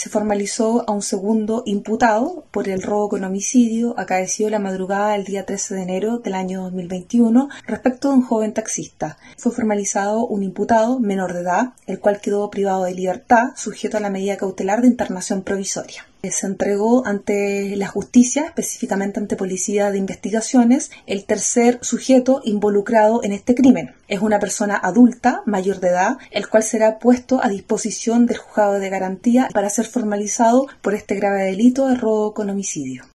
se formalizó a un segundo imputado por el robo con homicidio acaecido la madrugada del día 13 de enero del año 2021 respecto de un joven taxista. Fue formalizado un imputado menor de edad, el cual quedó privado de libertad, sujeto a la medida cautelar de internación provisoria. Se entregó ante la justicia, específicamente ante Policía de Investigaciones, el tercer sujeto involucrado en este crimen. Es una persona adulta, mayor de edad, el cual será puesto a disposición del juzgado de garantía para ser formalizado por este grave delito de robo con homicidio.